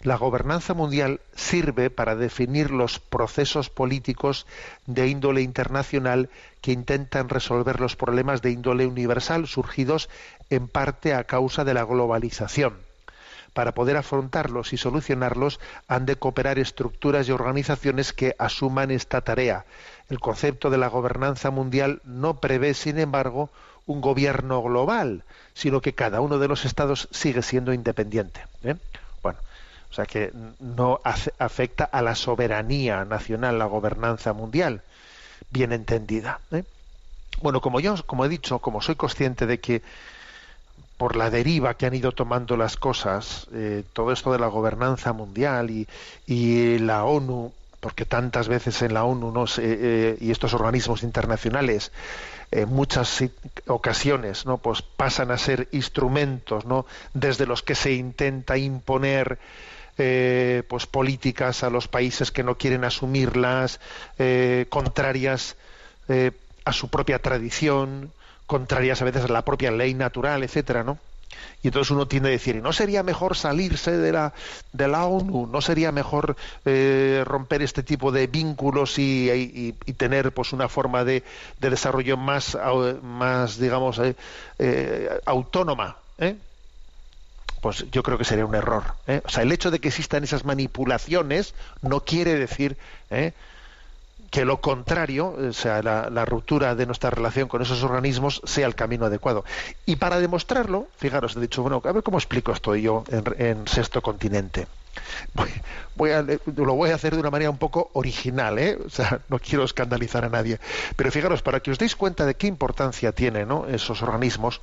la gobernanza mundial sirve para definir los procesos políticos de índole internacional que intentan resolver los problemas de índole universal surgidos en parte a causa de la globalización. Para poder afrontarlos y solucionarlos han de cooperar estructuras y organizaciones que asuman esta tarea. El concepto de la gobernanza mundial no prevé, sin embargo, un gobierno global, sino que cada uno de los estados sigue siendo independiente. ¿eh? O sea que no afecta a la soberanía nacional, la gobernanza mundial, bien entendida. ¿eh? Bueno, como yo, como he dicho, como soy consciente de que por la deriva que han ido tomando las cosas, eh, todo esto de la gobernanza mundial y, y, la ONU, porque tantas veces en la ONU eh, y estos organismos internacionales en muchas ocasiones no pues pasan a ser instrumentos no desde los que se intenta imponer eh, pues políticas a los países que no quieren asumirlas, eh, contrarias eh, a su propia tradición, contrarias a veces a la propia ley natural, etcétera, ¿no? Y entonces uno tiende a decir, ¿no sería mejor salirse de la, de la ONU? ¿No sería mejor romper este tipo de vínculos y, tener pues una forma de, de desarrollo más, más digamos, autónoma? ¿eh? Pues yo creo que sería un error. ¿eh? O sea, el hecho de que existan esas manipulaciones no quiere decir ¿eh? que lo contrario, o sea, la, ruptura de nuestra relación con esos organismos sea el camino adecuado. Y para demostrarlo, fijaros, he dicho, bueno, a ver cómo explico esto yo en, Sexto Continente. Voy, a, lo voy a hacer de una manera un poco original, ¿eh? o sea, no quiero escandalizar a nadie. Pero fijaros, para que os deis cuenta de qué importancia tienen esos organismos,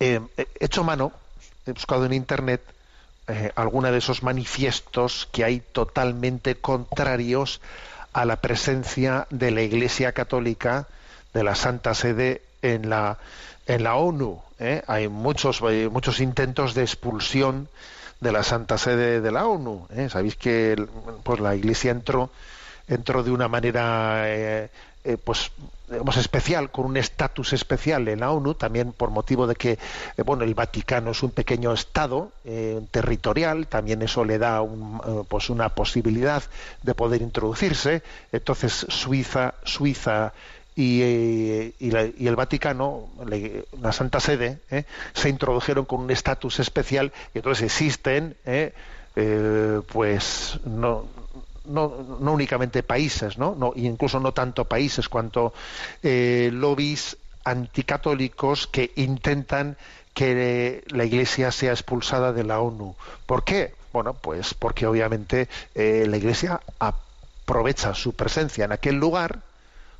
eh, he hecho mano, he buscado en internet eh, alguna de esos manifiestos que hay totalmente contrarios a la presencia de la Iglesia Católica, de la Santa Sede en la, en la ONU. ¿eh? Hay muchos, muchos intentos de expulsión de la Santa Sede de la ONU. Sabéis que pues, la Iglesia entró, entró de una manera pues digamos, especial, con un estatus especial en la ONU, también por motivo de que eh, bueno, el Vaticano es un pequeño estado eh, territorial, también eso le da un, eh, pues una posibilidad de poder introducirse. Entonces Suiza, Suiza y, y, el Vaticano, la Santa Sede, se introdujeron con un estatus especial y entonces existen, pues no no, no únicamente países, ¿no? incluso no tanto países cuanto eh, lobbies anticatólicos que intentan que la Iglesia sea expulsada de la ONU. ¿Por qué? Bueno, pues porque obviamente eh, la Iglesia aprovecha su presencia en aquel lugar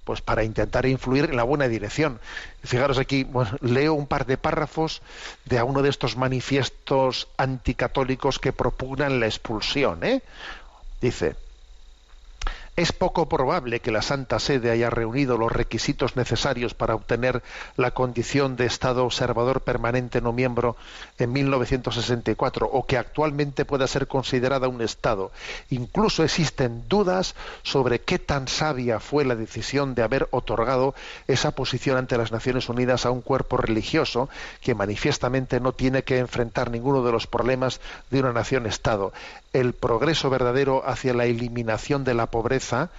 pues para intentar influir en la buena dirección. Fijaros aquí, leo un par de párrafos de uno de estos manifiestos anticatólicos que propugnan la expulsión. ¿eh? Dice, es poco probable que la Santa Sede haya reunido los requisitos necesarios para obtener la condición de Estado observador permanente no miembro en 1964 o que actualmente pueda ser considerada un Estado. Incluso existen dudas sobre qué tan sabia fue la decisión de haber otorgado esa posición ante las Naciones Unidas a un cuerpo religioso que manifiestamente no tiene que enfrentar ninguno de los problemas de una nación-Estado el progreso verdadero hacia la eliminación de la pobreza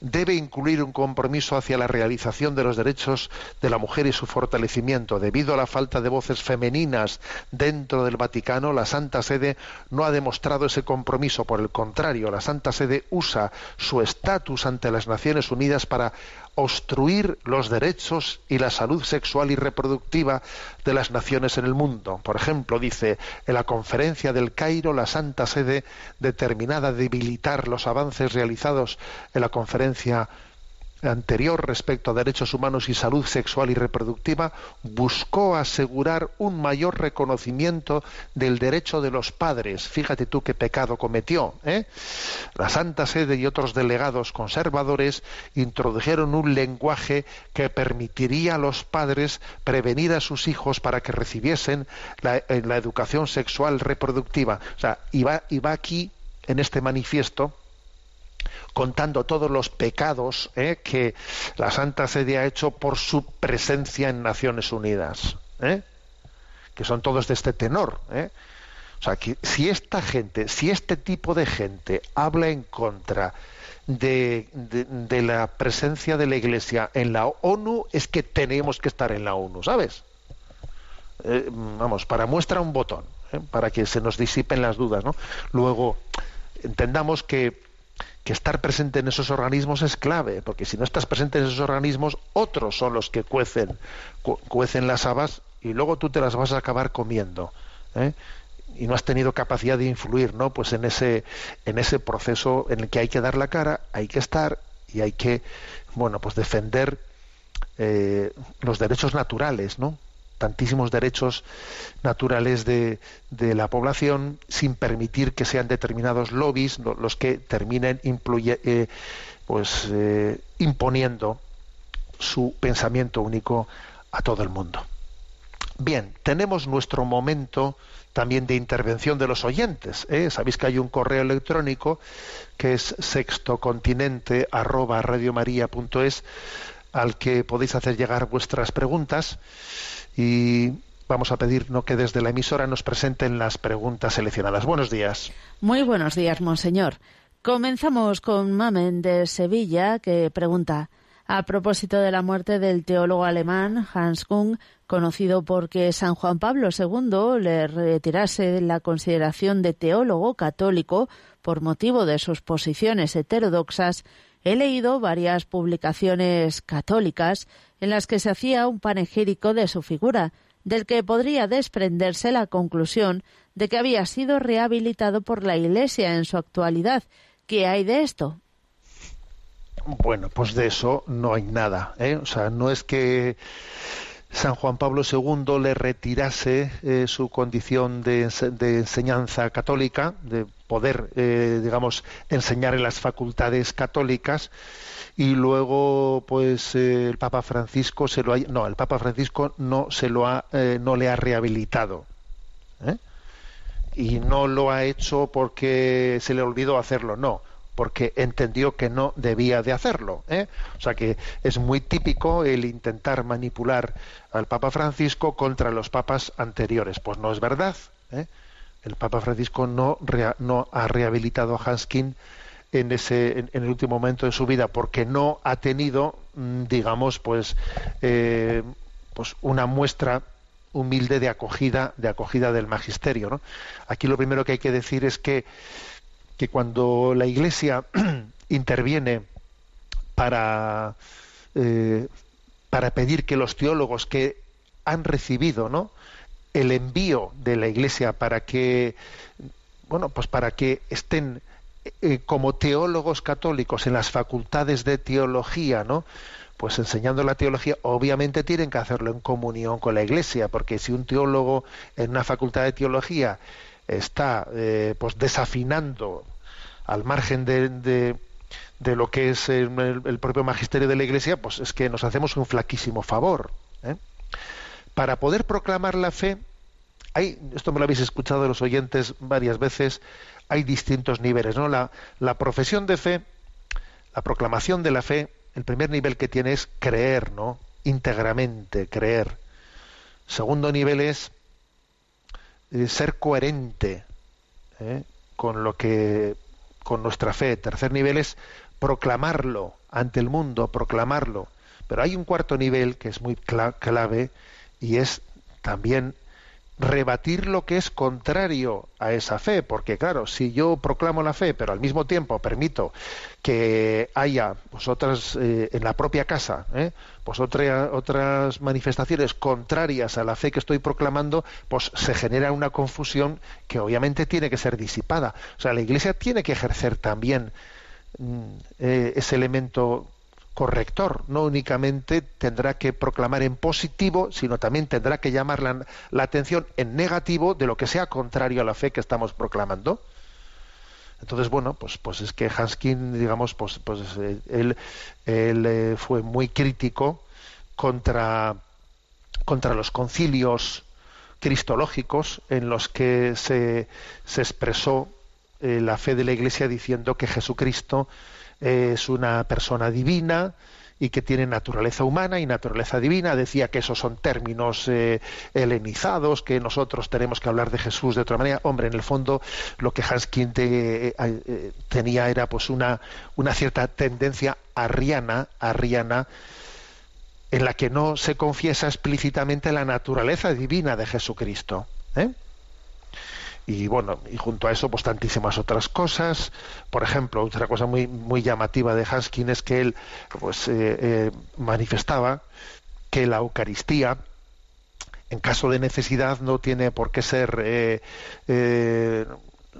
debe incluir un compromiso hacia la realización de los derechos de la mujer y su fortalecimiento. Debido a la falta de voces femeninas dentro del Vaticano, la Santa Sede no ha demostrado ese compromiso. Por el contrario, la Santa Sede usa su estatus ante las Naciones Unidas para obstruir los derechos y la salud sexual y reproductiva de las naciones en el mundo. Por ejemplo, dice, en la conferencia del Cairo, la Santa Sede, determinada a debilitar los avances realizados en la conferencia anterior respecto a derechos humanos y salud sexual y reproductiva buscó asegurar un mayor reconocimiento del derecho de los padres. Fíjate tú qué pecado cometió. ¿eh? La Santa Sede y otros delegados conservadores introdujeron un lenguaje que permitiría a los padres prevenir a sus hijos para que recibiesen la, la educación sexual reproductiva. O sea, iba, iba aquí en este manifiesto contando todos los pecados ¿eh? que la Santa Sede ha hecho por su presencia en Naciones Unidas, ¿eh? que son todos de este tenor. ¿eh? O sea, que si esta gente, si este tipo de gente habla en contra de, la presencia de la Iglesia en la ONU, es que tenemos que estar en la ONU, ¿sabes? vamos, para muestra un botón, para que se nos disipen las dudas, ¿no? Luego, entendamos que que estar presente en esos organismos es clave, porque si no estás presente en esos organismos, otros son los que cuecen, cuecen las habas y luego tú te las vas a acabar comiendo. ¿eh? y no has tenido capacidad de influir no pues en ese en ese proceso en el que hay que dar la cara hay que estar y hay que bueno pues defender eh, los derechos naturales no tantísimos derechos naturales de, la población sin permitir que sean determinados lobbies los que terminen eh, pues, eh, imponiendo su pensamiento único a todo el mundo. Bien, tenemos nuestro momento también de intervención de los oyentes. ¿eh? Sabéis que hay un correo electrónico que es sextocontinente al que podéis hacer llegar vuestras preguntas y vamos a pedir ¿no? que desde la emisora nos presenten las preguntas seleccionadas. Buenos días. Muy buenos días, monseñor. Comenzamos con Mamen de Sevilla, que pregunta, a propósito de la muerte del teólogo alemán Hans Kung, conocido porque San Juan Pablo II le retirase la consideración de teólogo católico por motivo de sus posiciones heterodoxas, he leído varias publicaciones católicas en las que se hacía un panegírico de su figura, del que podría desprenderse la conclusión de que había sido rehabilitado por la Iglesia en su actualidad. ¿Qué hay de esto? Bueno, pues de eso no hay nada. ¿eh? O sea, no es que San Juan Pablo II le retirase eh, su condición de, enseñanza católica, de poder, eh, digamos, enseñar en las facultades católicas, y luego, pues, eh, el Papa Francisco se lo ha, no, el Papa Francisco no se lo ha, no le ha rehabilitado, y no lo ha hecho porque se le olvidó hacerlo, no, porque entendió que no debía de hacerlo. ¿eh? O sea que es muy típico el intentar manipular al Papa Francisco contra los papas anteriores. Pues no es verdad. ¿eh? El Papa Francisco no, no ha rehabilitado a Hanskin en ese en, el último momento de su vida porque no ha tenido mm, digamos pues eh, pues una muestra humilde de acogida de acogida del magisterio aquí lo primero que hay que decir es que que cuando la Iglesia interviene para, eh, para pedir que los teólogos que han recibido ¿no? el envío de la Iglesia para que bueno pues para que estén eh, como teólogos católicos en las facultades de teología, ¿no? Pues enseñando la teología, obviamente tienen que hacerlo en comunión con la Iglesia, porque si un teólogo en una facultad de teología está eh, pues desafinando al margen de, de, lo que es el, propio magisterio de la Iglesia, pues es que nos hacemos un flaquísimo favor. ¿eh? Para poder proclamar la fe, hay, esto me lo habéis escuchado de los oyentes varias veces, hay distintos niveles, ¿no? La, la profesión de fe, la proclamación de la fe, el primer nivel que tiene es creer, ¿no? íntegramente, creer. Segundo nivel es ser coherente ¿eh? con lo que con nuestra fe. Tercer nivel es proclamarlo ante el mundo, proclamarlo. Pero hay un cuarto nivel que es muy clave y es también rebatir lo que es contrario a esa fe, porque claro, si yo proclamo la fe, pero al mismo tiempo permito que haya pues otras eh, en la propia casa, ¿eh? pues otra, otras manifestaciones contrarias a la fe que estoy proclamando, pues se genera una confusión que obviamente tiene que ser disipada. O sea, la Iglesia tiene que ejercer también mm, eh, ese elemento corrector. No únicamente tendrá que proclamar en positivo, sino también tendrá que llamar la, la, atención en negativo de lo que sea contrario a la fe que estamos proclamando. Entonces, bueno, pues, pues es que Hanskin, digamos, pues, pues eh, él, él eh, fue muy crítico contra, contra los concilios cristológicos en los que se, se expresó eh, la fe de la Iglesia diciendo que Jesucristo es una persona divina y que tiene naturaleza humana y naturaleza divina. Decía que esos son términos eh, helenizados, que nosotros tenemos que hablar de Jesús de otra manera. Hombre, en el fondo lo que Hans Kinte eh, eh, tenía era pues una, una cierta tendencia arriana, arriana, en la que no se confiesa explícitamente la naturaleza divina de Jesucristo. ¿eh? Y bueno, y junto a eso, pues tantísimas otras cosas. Por ejemplo, otra cosa muy, muy llamativa de Hanskin es que él pues, eh, eh, manifestaba que la Eucaristía, en caso de necesidad, no tiene por qué ser eh,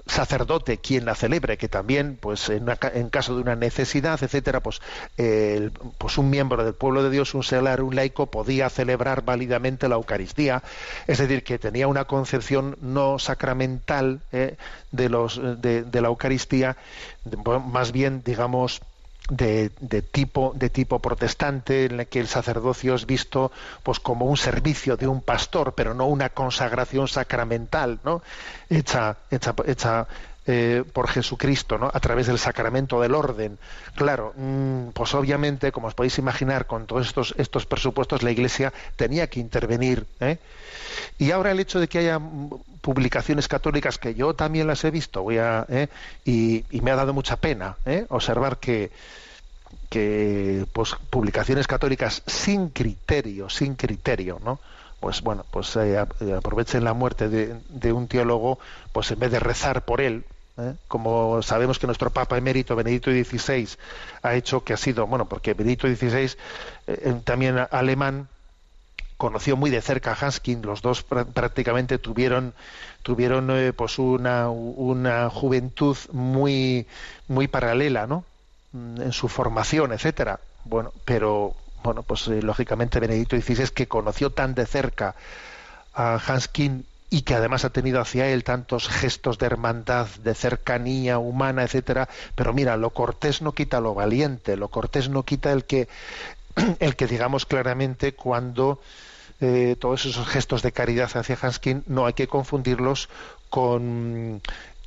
sacerdote quien la celebre, que también, pues en, caso de una necesidad, etcétera, pues, pues un miembro del pueblo de Dios, un selar, un laico, podía celebrar válidamente la Eucaristía, es decir, que tenía una concepción no sacramental eh, de, los, de, la Eucaristía, más bien, digamos, de, de, tipo de tipo protestante en el que el sacerdocio es visto pues como un servicio de un pastor pero no una consagración sacramental no hecha hecha, hecha eh, por Jesucristo, ¿no? A través del sacramento del orden. Claro, mmm, pues obviamente, como os podéis imaginar, con todos estos, estos presupuestos, la Iglesia tenía que intervenir. ¿eh? Y ahora el hecho de que haya publicaciones católicas, que yo también las he visto, voy a, ¿eh? y, me ha dado mucha pena observar que, que pues, publicaciones católicas sin criterio, sin criterio, ¿no? pues bueno, pues aprovechen la muerte de, de, un teólogo, pues en vez de rezar por él, ¿eh? como sabemos que nuestro Papa emérito Benedicto XVI ha hecho que ha sido, bueno, porque Benedicto XVI eh, también alemán conoció muy de cerca a Hanskin, los dos prácticamente tuvieron tuvieron eh, pues una, una juventud muy muy paralela, ¿no? en su formación, etcétera. Bueno, pero bueno, pues eh, lógicamente Benedicto XVI que conoció tan de cerca a Hanskin y que además ha tenido hacia él tantos gestos de hermandad, de cercanía humana, etcétera, pero mira, lo cortés no quita lo valiente, lo cortés no quita el que el que digamos claramente cuando eh, todos esos gestos de caridad hacia Hanskin no hay que confundirlos con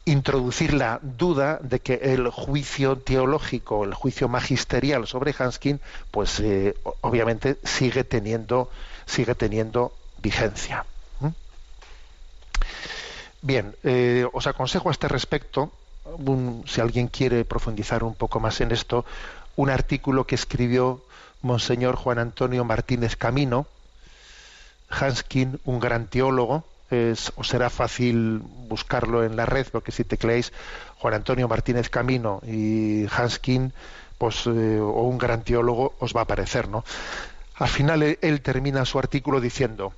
introducir la duda de que el juicio teológico, el juicio magisterial sobre Hanskin, pues eh, obviamente sigue teniendo, sigue teniendo vigencia. Bien, eh, os aconsejo a este respecto, si alguien quiere profundizar un poco más en esto, un artículo que escribió Monseñor Juan Antonio Martínez Camino, Hanskin, un gran teólogo, es, os será fácil buscarlo en la red, porque si tecleáis Juan Antonio Martínez Camino y Hanskin, pues, eh, o un gran teólogo, os va a aparecer, ¿no? Al final él, él termina su artículo diciendo,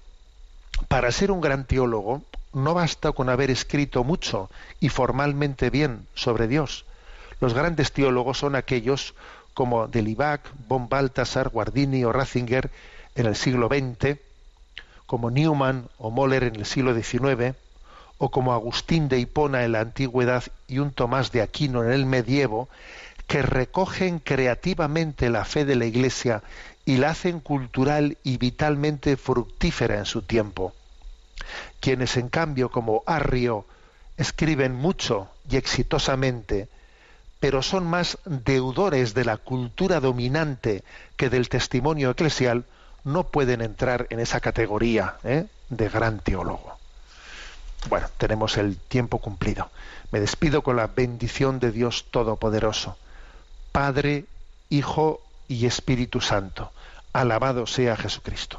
para ser un gran teólogo no basta con haber escrito mucho y formalmente bien sobre Dios. Los grandes teólogos son aquellos como Delibac, von Balthasar, Guardini o Ratzinger en el siglo XX, como Newman o Moller en el siglo XIX, o como Agustín de Hipona en la antigüedad y un Tomás de Aquino en el medievo, que recogen creativamente la fe de la Iglesia y la hacen cultural y vitalmente fructífera en su tiempo. Quienes, en cambio, como Arrio, escriben mucho y exitosamente, pero son más deudores de la cultura dominante que del testimonio eclesial, no pueden entrar en esa categoría ¿eh? de gran teólogo. Bueno, tenemos el tiempo cumplido. Me despido con la bendición de Dios Todopoderoso, Padre, Hijo y Espíritu Santo. Alabado sea Jesucristo.